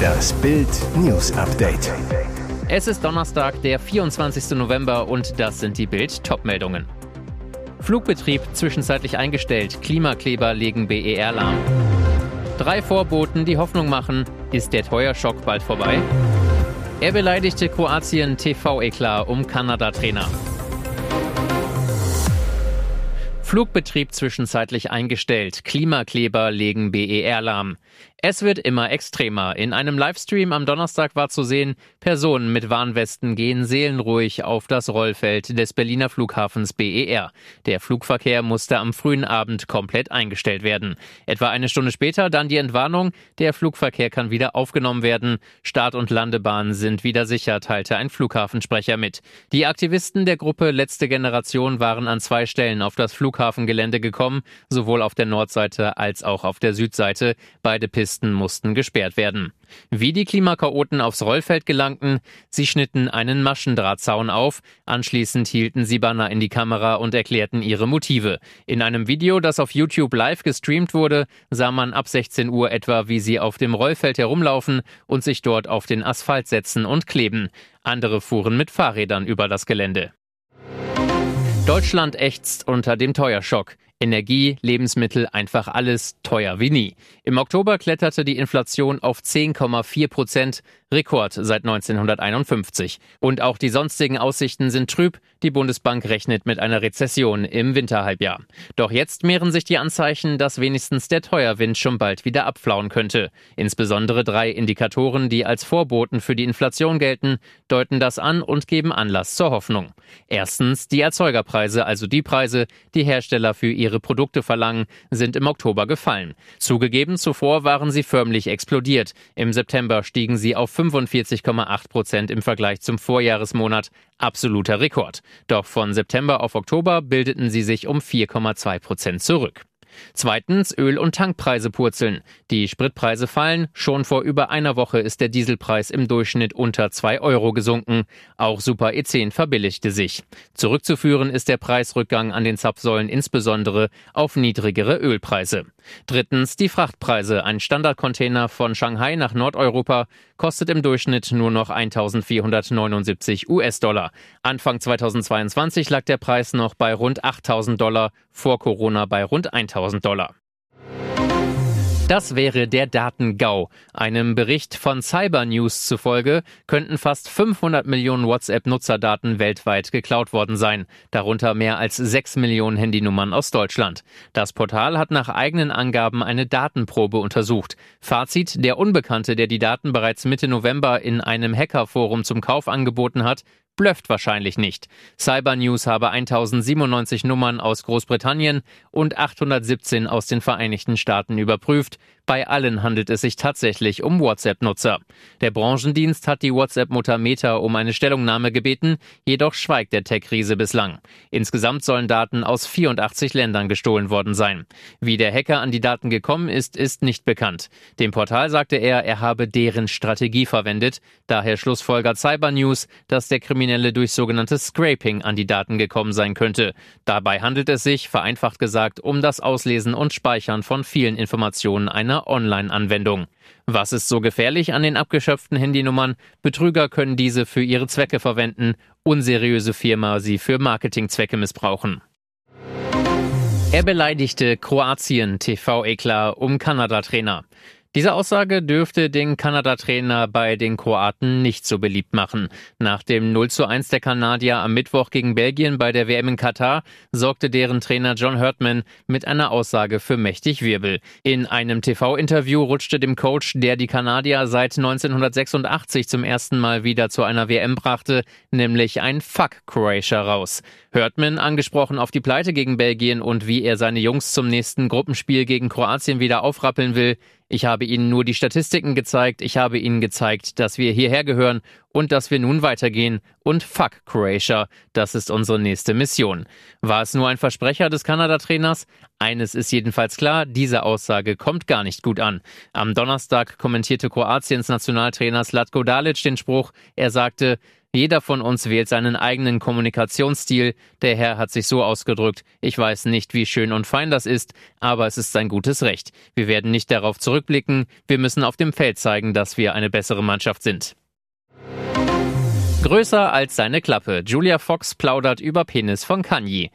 Das Bild News Update. Es ist Donnerstag, der 24. November und das sind die Bild Topmeldungen. Flugbetrieb zwischenzeitlich eingestellt, Klimakleber legen BER lahm. Drei Vorboten, die Hoffnung machen, ist der Teuerschock bald vorbei? Er beleidigte Kroatien TV-Eklat um Kanada-Trainer. Flugbetrieb zwischenzeitlich eingestellt. Klimakleber legen BER lahm. Es wird immer extremer. In einem Livestream am Donnerstag war zu sehen, Personen mit Warnwesten gehen seelenruhig auf das Rollfeld des Berliner Flughafens BER. Der Flugverkehr musste am frühen Abend komplett eingestellt werden. Etwa eine Stunde später dann die Entwarnung, der Flugverkehr kann wieder aufgenommen werden. Start- und Landebahnen sind wieder sicher, teilte ein Flughafensprecher mit. Die Aktivisten der Gruppe Letzte Generation waren an zwei Stellen auf das Flughafengelände gekommen, sowohl auf der Nordseite als auch auf der Südseite. Beide Pisten Pisten mussten gesperrt werden. Wie die Klimakaoten aufs Rollfeld gelangten, sie schnitten einen Maschendrahtzaun auf, anschließend hielten sie Banner in die Kamera und erklärten ihre Motive. In einem Video, das auf YouTube live gestreamt wurde, sah man ab 16 Uhr etwa, wie sie auf dem Rollfeld herumlaufen und sich dort auf den Asphalt setzen und kleben. Andere fuhren mit Fahrrädern über das Gelände. Deutschland ächzt unter dem Teuerschock. Energie, Lebensmittel, einfach alles teuer wie nie. Im Oktober kletterte die Inflation auf 10,4 Prozent, Rekord seit 1951. Und auch die sonstigen Aussichten sind trüb. Die Bundesbank rechnet mit einer Rezession im Winterhalbjahr. Doch jetzt mehren sich die Anzeichen, dass wenigstens der Teuerwind schon bald wieder abflauen könnte. Insbesondere drei Indikatoren, die als Vorboten für die Inflation gelten, deuten das an und geben Anlass zur Hoffnung. Erstens die Erzeugerpreise, also die Preise, die Hersteller für ihre ihre Produkte verlangen, sind im Oktober gefallen. Zugegeben, zuvor waren sie förmlich explodiert. Im September stiegen sie auf 45,8 Prozent im Vergleich zum Vorjahresmonat. Absoluter Rekord. Doch von September auf Oktober bildeten sie sich um 4,2 Prozent zurück. Zweitens, Öl- und Tankpreise purzeln. Die Spritpreise fallen. Schon vor über einer Woche ist der Dieselpreis im Durchschnitt unter 2 Euro gesunken. Auch Super E10 verbilligte sich. Zurückzuführen ist der Preisrückgang an den Zapfsäulen insbesondere auf niedrigere Ölpreise. Drittens, die Frachtpreise. Ein Standardcontainer von Shanghai nach Nordeuropa kostet im Durchschnitt nur noch 1479 US-Dollar. Anfang 2022 lag der Preis noch bei rund 8000 Dollar, vor Corona bei rund 1000 Dollar. Das wäre der Datengau. Einem Bericht von Cyber News zufolge könnten fast 500 Millionen WhatsApp-Nutzerdaten weltweit geklaut worden sein, darunter mehr als 6 Millionen Handynummern aus Deutschland. Das Portal hat nach eigenen Angaben eine Datenprobe untersucht. Fazit, der Unbekannte, der die Daten bereits Mitte November in einem Hackerforum zum Kauf angeboten hat, blöfft wahrscheinlich nicht. Cyber News habe 1097 Nummern aus Großbritannien und 817 aus den Vereinigten Staaten überprüft. Bei allen handelt es sich tatsächlich um WhatsApp-Nutzer. Der Branchendienst hat die WhatsApp-Mutter Meta um eine Stellungnahme gebeten, jedoch schweigt der Tech-Riese bislang. Insgesamt sollen Daten aus 84 Ländern gestohlen worden sein. Wie der Hacker an die Daten gekommen ist, ist nicht bekannt. Dem Portal sagte er, er habe deren Strategie verwendet. Daher schlussfolgert Cyber News, dass der Kriminelle durch sogenanntes Scraping an die Daten gekommen sein könnte. Dabei handelt es sich, vereinfacht gesagt, um das Auslesen und Speichern von vielen Informationen einer Online-Anwendung. Was ist so gefährlich an den abgeschöpften Handynummern? Betrüger können diese für ihre Zwecke verwenden, unseriöse Firma sie für Marketingzwecke missbrauchen. Er beleidigte Kroatien TV-Eklar um Kanada-Trainer. Diese Aussage dürfte den Kanada-Trainer bei den Kroaten nicht so beliebt machen. Nach dem 0 zu 1 der Kanadier am Mittwoch gegen Belgien bei der WM in Katar sorgte deren Trainer John Hurtman mit einer Aussage für mächtig Wirbel. In einem TV-Interview rutschte dem Coach, der die Kanadier seit 1986 zum ersten Mal wieder zu einer WM brachte, nämlich ein Fuck Croatia raus. Hurtman, angesprochen auf die Pleite gegen Belgien und wie er seine Jungs zum nächsten Gruppenspiel gegen Kroatien wieder aufrappeln will, ich habe Ihnen nur die Statistiken gezeigt, ich habe Ihnen gezeigt, dass wir hierher gehören und dass wir nun weitergehen und fuck Croatia, das ist unsere nächste Mission. War es nur ein Versprecher des Kanada-Trainers? Eines ist jedenfalls klar, diese Aussage kommt gar nicht gut an. Am Donnerstag kommentierte Kroatiens Nationaltrainer Slatko Dalic den Spruch, er sagte, Jeder von uns wählt seinen eigenen Kommunikationsstil. Der Herr hat sich so ausgedrückt, ich weiß nicht, wie schön und fein das ist, aber es ist sein gutes Recht. Wir werden nicht darauf zurückblicken, wir müssen auf dem Feld zeigen, dass wir eine bessere Mannschaft sind. Größer als seine Klappe. Julia Fox plaudert über Penis von Kanye.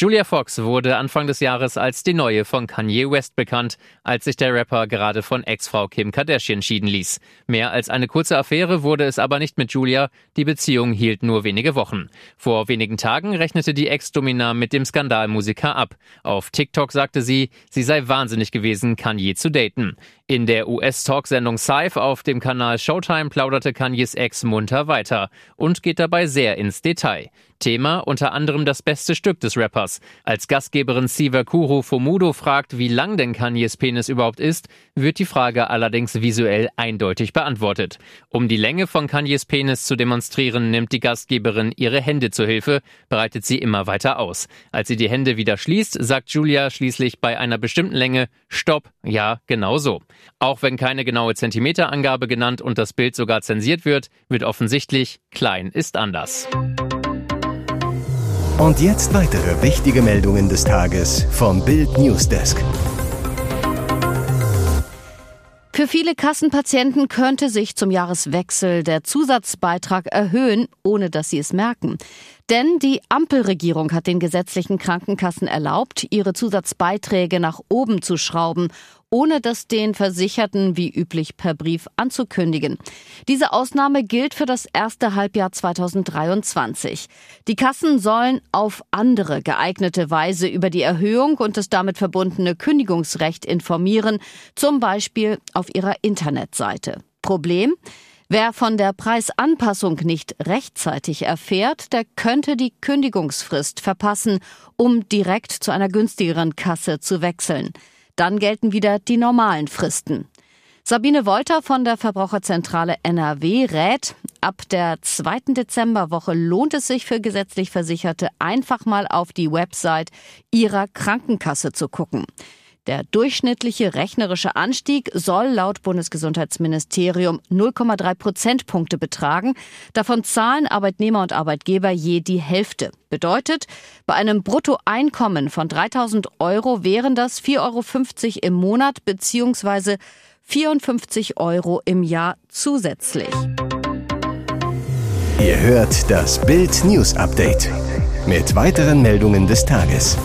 Julia Fox wurde Anfang des Jahres als die neue von Kanye West bekannt, als sich der Rapper gerade von Ex-Frau Kim Kardashian schieden ließ. Mehr als eine kurze Affäre wurde es aber nicht mit Julia, die Beziehung hielt nur wenige Wochen. Vor wenigen Tagen rechnete die Ex-Domina mit dem Skandalmusiker ab. Auf TikTok sagte sie, sie sei wahnsinnig gewesen, Kanye zu daten. In der US-Talksendung Scythe auf dem Kanal Showtime plauderte Kanyes Ex munter weiter und geht dabei sehr ins Detail. Thema unter anderem das beste Stück des Rappers. Als Gastgeberin Siva Kuro Fomudo fragt, wie lang denn Kanyes Penis überhaupt ist, wird die Frage allerdings visuell eindeutig beantwortet. Um die Länge von Kanyes Penis zu demonstrieren, nimmt die Gastgeberin ihre Hände zur Hilfe, breitet sie immer weiter aus. Als sie die Hände wieder schließt, sagt Julia schließlich bei einer bestimmten Länge Stopp, ja, genau so. Auch wenn keine genaue Zentimeterangabe genannt und das Bild sogar zensiert wird, wird offensichtlich, klein ist anders. Und jetzt weitere wichtige Meldungen des Tages vom Bild Newsdesk. Für viele Kassenpatienten könnte sich zum Jahreswechsel der Zusatzbeitrag erhöhen, ohne dass sie es merken. Denn die Ampelregierung hat den gesetzlichen Krankenkassen erlaubt, ihre Zusatzbeiträge nach oben zu schrauben ohne das den Versicherten wie üblich per Brief anzukündigen. Diese Ausnahme gilt für das erste Halbjahr 2023. Die Kassen sollen auf andere geeignete Weise über die Erhöhung und das damit verbundene Kündigungsrecht informieren, zum Beispiel auf ihrer Internetseite. Problem? Wer von der Preisanpassung nicht rechtzeitig erfährt, der könnte die Kündigungsfrist verpassen, um direkt zu einer günstigeren Kasse zu wechseln. Dann gelten wieder die normalen Fristen. Sabine Wolter von der Verbraucherzentrale NRW rät, ab der zweiten Dezemberwoche lohnt es sich für gesetzlich Versicherte einfach mal auf die Website ihrer Krankenkasse zu gucken. Der durchschnittliche rechnerische Anstieg soll laut Bundesgesundheitsministerium 0,3 Prozentpunkte betragen. Davon zahlen Arbeitnehmer und Arbeitgeber je die Hälfte. Bedeutet, bei einem Bruttoeinkommen von 3000 Euro wären das 4,50 Euro im Monat bzw. 54 Euro im Jahr zusätzlich. Ihr hört das Bild News Update mit weiteren Meldungen des Tages.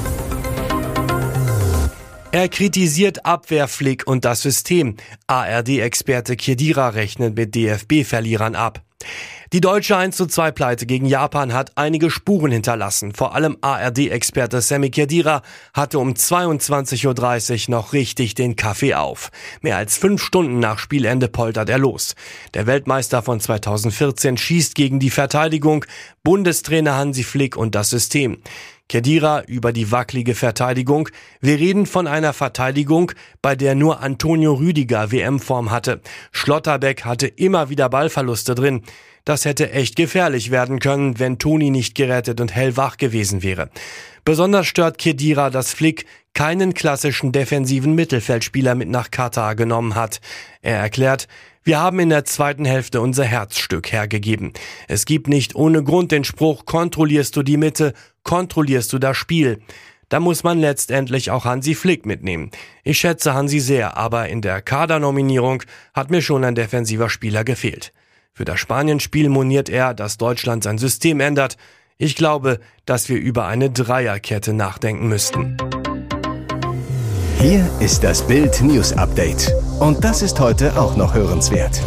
Er kritisiert Abwehrflick und das System. ARD-Experte Kedira rechnet mit DFB-Verlierern ab. Die deutsche 1 zu 2 Pleite gegen Japan hat einige Spuren hinterlassen. Vor allem ARD-Experte Sammy Kedira hatte um 22.30 Uhr noch richtig den Kaffee auf. Mehr als fünf Stunden nach Spielende poltert er los. Der Weltmeister von 2014 schießt gegen die Verteidigung, Bundestrainer Hansi Flick und das System. Kedira über die wackelige Verteidigung. Wir reden von einer Verteidigung, bei der nur Antonio Rüdiger WM-Form hatte. Schlotterbeck hatte immer wieder Ballverluste drin. Das hätte echt gefährlich werden können, wenn Toni nicht gerettet und hellwach gewesen wäre. Besonders stört Kedira, dass Flick keinen klassischen defensiven Mittelfeldspieler mit nach Katar genommen hat. Er erklärt, wir haben in der zweiten Hälfte unser Herzstück hergegeben. Es gibt nicht ohne Grund den Spruch, kontrollierst du die Mitte, kontrollierst du das Spiel. Da muss man letztendlich auch Hansi Flick mitnehmen. Ich schätze Hansi sehr, aber in der Kadernominierung hat mir schon ein defensiver Spieler gefehlt. Für das Spanienspiel moniert er, dass Deutschland sein System ändert. Ich glaube, dass wir über eine Dreierkette nachdenken müssten. Hier ist das Bild News Update. Und das ist heute auch noch hörenswert.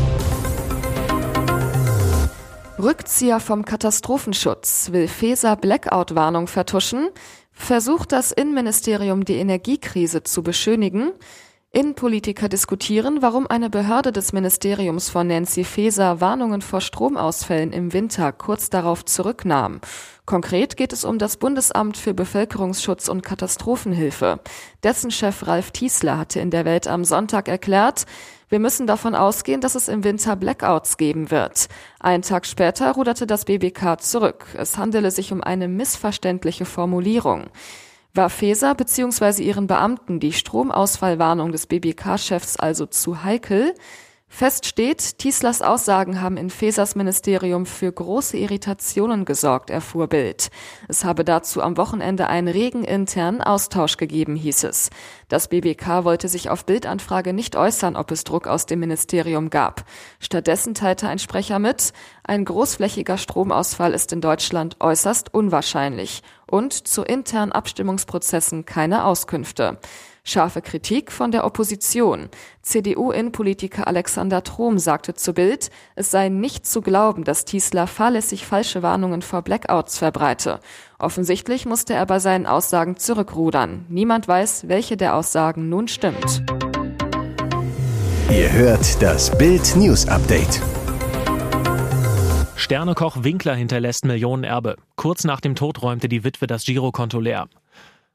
Rückzieher vom Katastrophenschutz will Feser Blackout-Warnung vertuschen, versucht das Innenministerium die Energiekrise zu beschönigen, Innenpolitiker diskutieren, warum eine Behörde des Ministeriums von Nancy Faeser Warnungen vor Stromausfällen im Winter kurz darauf zurücknahm. Konkret geht es um das Bundesamt für Bevölkerungsschutz und Katastrophenhilfe. Dessen Chef Ralf Tiesler hatte in der Welt am Sonntag erklärt, wir müssen davon ausgehen, dass es im Winter Blackouts geben wird. Einen Tag später ruderte das BBK zurück. Es handele sich um eine missverständliche Formulierung. War Feser bzw. ihren Beamten die Stromausfallwarnung des BBK-Chefs also zu heikel? Fest steht, Tieslers Aussagen haben in Fesers Ministerium für große Irritationen gesorgt, erfuhr Bild. Es habe dazu am Wochenende einen regen internen Austausch gegeben, hieß es. Das BBK wollte sich auf Bildanfrage nicht äußern, ob es Druck aus dem Ministerium gab. Stattdessen teilte ein Sprecher mit, ein großflächiger Stromausfall ist in Deutschland äußerst unwahrscheinlich und zu internen Abstimmungsprozessen keine Auskünfte. Scharfe Kritik von der Opposition. CDU-Innenpolitiker Alexander Trom sagte zu Bild, es sei nicht zu glauben, dass Tiesler fahrlässig falsche Warnungen vor Blackouts verbreite. Offensichtlich musste er bei seinen Aussagen zurückrudern. Niemand weiß, welche der Aussagen nun stimmt. Ihr hört das Bild News Update. Sternekoch Winkler hinterlässt Millionenerbe. Kurz nach dem Tod räumte die Witwe das Girokonto leer.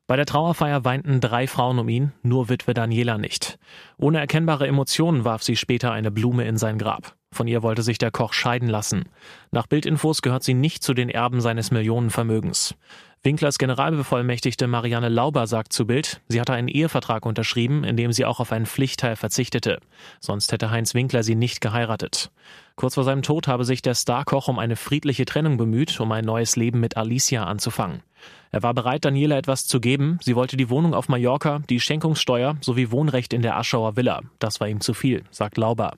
Bei der Trauerfeier weinten drei Frauen um ihn, nur Witwe Daniela nicht. Ohne erkennbare Emotionen warf sie später eine Blume in sein Grab. Von ihr wollte sich der Koch scheiden lassen. Nach Bildinfos gehört sie nicht zu den Erben seines Millionenvermögens. Winklers Generalbevollmächtigte Marianne Lauber sagt zu Bild, sie hatte einen Ehevertrag unterschrieben, in dem sie auch auf einen Pflichtteil verzichtete. Sonst hätte Heinz Winkler sie nicht geheiratet. Kurz vor seinem Tod habe sich der Starkoch um eine friedliche Trennung bemüht, um ein neues Leben mit Alicia anzufangen. Er war bereit, Daniela etwas zu geben. Sie wollte die Wohnung auf Mallorca, die Schenkungssteuer sowie Wohnrecht in der Aschauer Villa. Das war ihm zu viel, sagt Lauber.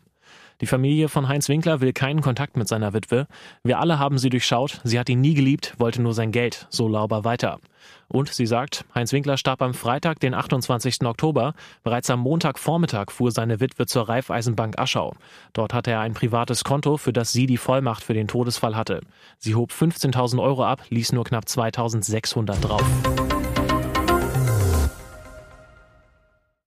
Die Familie von Heinz Winkler will keinen Kontakt mit seiner Witwe. Wir alle haben sie durchschaut. Sie hat ihn nie geliebt, wollte nur sein Geld, so Lauber weiter. Und sie sagt, Heinz Winkler starb am Freitag, den 28. Oktober. Bereits am Montagvormittag fuhr seine Witwe zur Raiffeisenbank Aschau. Dort hatte er ein privates Konto, für das sie die Vollmacht für den Todesfall hatte. Sie hob 15.000 Euro ab, ließ nur knapp 2.600 drauf.